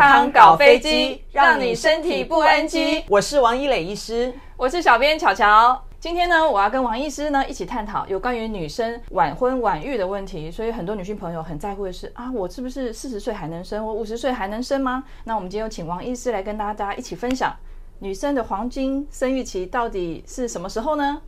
康搞飞机，让你身体不 NG。我是王伊磊医师，我是小编巧巧。今天呢，我要跟王医师呢一起探讨有关于女生晚婚晚育的问题。所以很多女性朋友很在乎的是啊，我是不是四十岁还能生？我五十岁还能生吗？那我们今天有请王医师来跟大家一起分享，女生的黄金生育期到底是什么时候呢？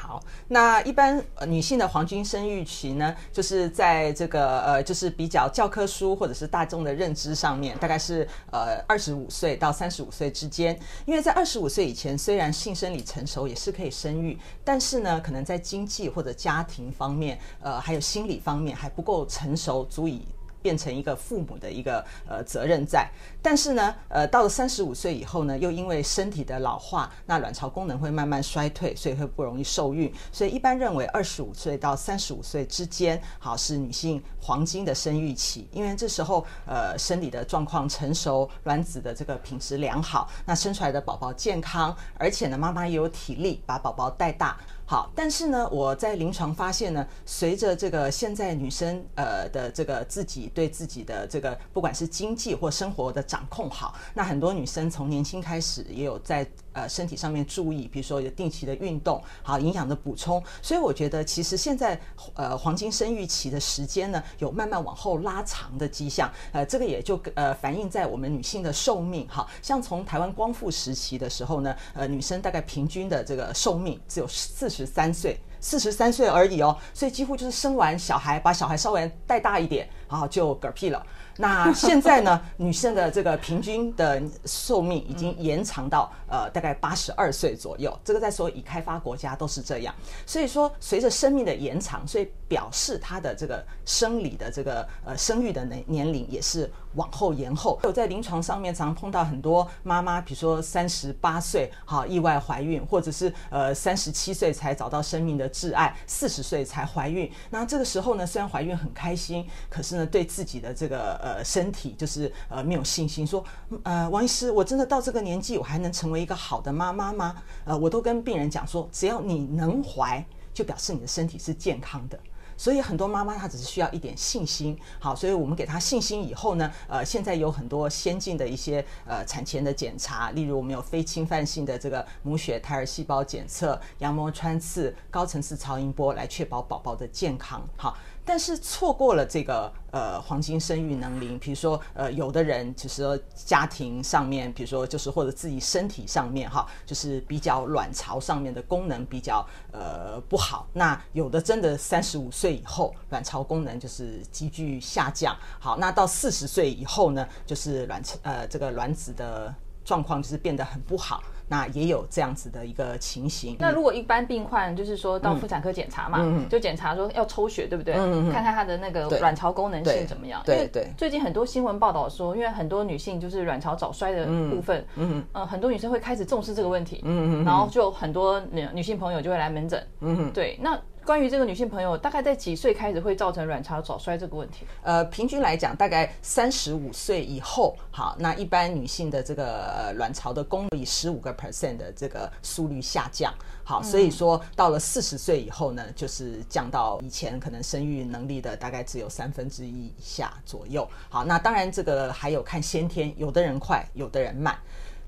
好，那一般女性的黄金生育期呢，就是在这个呃，就是比较教科书或者是大众的认知上面，大概是呃二十五岁到三十五岁之间。因为在二十五岁以前，虽然性生理成熟，也是可以生育，但是呢，可能在经济或者家庭方面，呃，还有心理方面还不够成熟，足以。变成一个父母的一个呃责任在，但是呢，呃，到了三十五岁以后呢，又因为身体的老化，那卵巢功能会慢慢衰退，所以会不容易受孕。所以一般认为二十五岁到三十五岁之间，好，是女性黄金的生育期，因为这时候呃生理的状况成熟，卵子的这个品质良好，那生出来的宝宝健康，而且呢，妈妈也有体力把宝宝带大。好，但是呢，我在临床发现呢，随着这个现在女生呃的这个自己对自己的这个不管是经济或生活的掌控好，那很多女生从年轻开始也有在呃身体上面注意，比如说有定期的运动，好营养的补充，所以我觉得其实现在呃黄金生育期的时间呢，有慢慢往后拉长的迹象，呃这个也就呃反映在我们女性的寿命，好像从台湾光复时期的时候呢，呃女生大概平均的这个寿命只有四十。十三岁，四十三岁而已哦，所以几乎就是生完小孩，把小孩稍微带大一点，然后就嗝屁了。那现在呢，女性的这个平均的寿命已经延长到呃大概八十二岁左右，这个在所有已开发国家都是这样。所以说，随着生命的延长，所以表示她的这个生理的这个呃生育的年年龄也是往后延后。我在临床上面常碰到很多妈妈，比如说三十八岁好意外怀孕，或者是呃三十七岁才找到生命的挚爱，四十岁才怀孕。那这个时候呢，虽然怀孕很开心，可是呢，对自己的这个呃，身体就是呃没有信心，说呃王医师，我真的到这个年纪，我还能成为一个好的妈妈吗？呃，我都跟病人讲说，只要你能怀，就表示你的身体是健康的。所以很多妈妈她只是需要一点信心，好，所以我们给她信心以后呢，呃，现在有很多先进的一些呃产前的检查，例如我们有非侵犯性的这个母血胎儿细胞检测、羊膜穿刺、高层次超音波来确保宝宝的健康，好。但是错过了这个呃黄金生育能龄，比如说呃有的人就是说家庭上面，比如说就是或者自己身体上面哈，就是比较卵巢上面的功能比较呃不好。那有的真的三十五岁以后卵巢功能就是急剧下降。好，那到四十岁以后呢，就是卵呃这个卵子的状况就是变得很不好。那也有这样子的一个情形。那如果一般病患就是说到妇产科检查嘛，嗯、就检查说要抽血，对不对？嗯、看看他的那个卵巢功能性怎么样？对对。最近很多新闻报道说，因为很多女性就是卵巢早衰的部分，嗯呃，很多女生会开始重视这个问题，嗯嗯，然后就很多女女性朋友就会来门诊，嗯对，那。关于这个女性朋友，大概在几岁开始会造成卵巢早衰这个问题？呃，平均来讲，大概三十五岁以后，好，那一般女性的这个呃卵巢的功能以十五个 percent 的这个速率下降，好，所以说到了四十岁以后呢，就是降到以前可能生育能力的大概只有三分之一以下左右。好，那当然这个还有看先天，有的人快，有的人慢。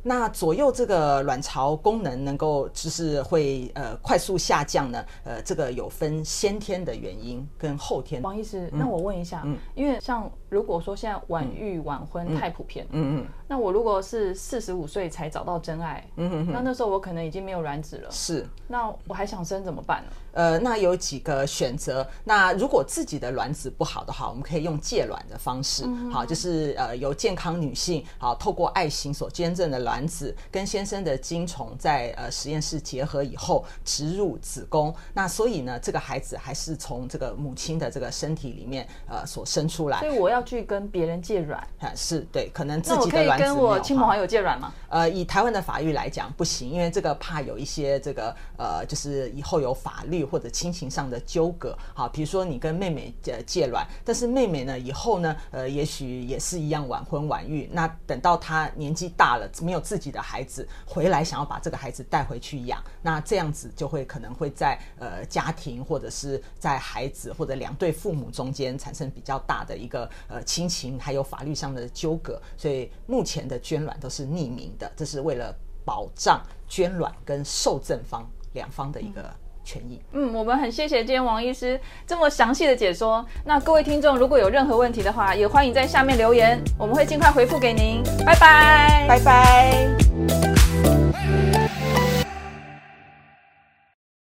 那左右这个卵巢功能能够就是会呃快速下降呢？呃，这个有分先天的原因跟后天。王医师，那我问一下，嗯，因为像如果说现在晚育晚婚太普遍，嗯嗯，那我如果是四十五岁才找到真爱，嗯嗯，那那时候我可能已经没有卵子了，是，那我还想生怎么办呢？呃，那有几个选择。那如果自己的卵子不好的话，我们可以用借卵的方式，好，就是呃由健康女性好透过爱心所捐赠的卵。子跟先生的精虫在呃实验室结合以后植入子宫，那所以呢，这个孩子还是从这个母亲的这个身体里面呃所生出来。所以我要去跟别人借卵啊？是对，可能自己的卵子跟我亲朋好友借卵吗？呃，以台湾的法律来讲不行，因为这个怕有一些这个呃，就是以后有法律或者亲情上的纠葛。好，比如说你跟妹妹呃借卵，但是妹妹呢以后呢呃也许也是一样晚婚晚育，那等到她年纪大了没有。自己的孩子回来，想要把这个孩子带回去养，那这样子就会可能会在呃家庭或者是在孩子或者两对父母中间产生比较大的一个呃亲情还有法律上的纠葛，所以目前的捐卵都是匿名的，这是为了保障捐卵跟受赠方两方的一个权益。嗯，我们很谢谢今天王医师这么详细的解说。那各位听众如果有任何问题的话，也欢迎在下面留言，我们会尽快回复给您。拜拜，拜拜。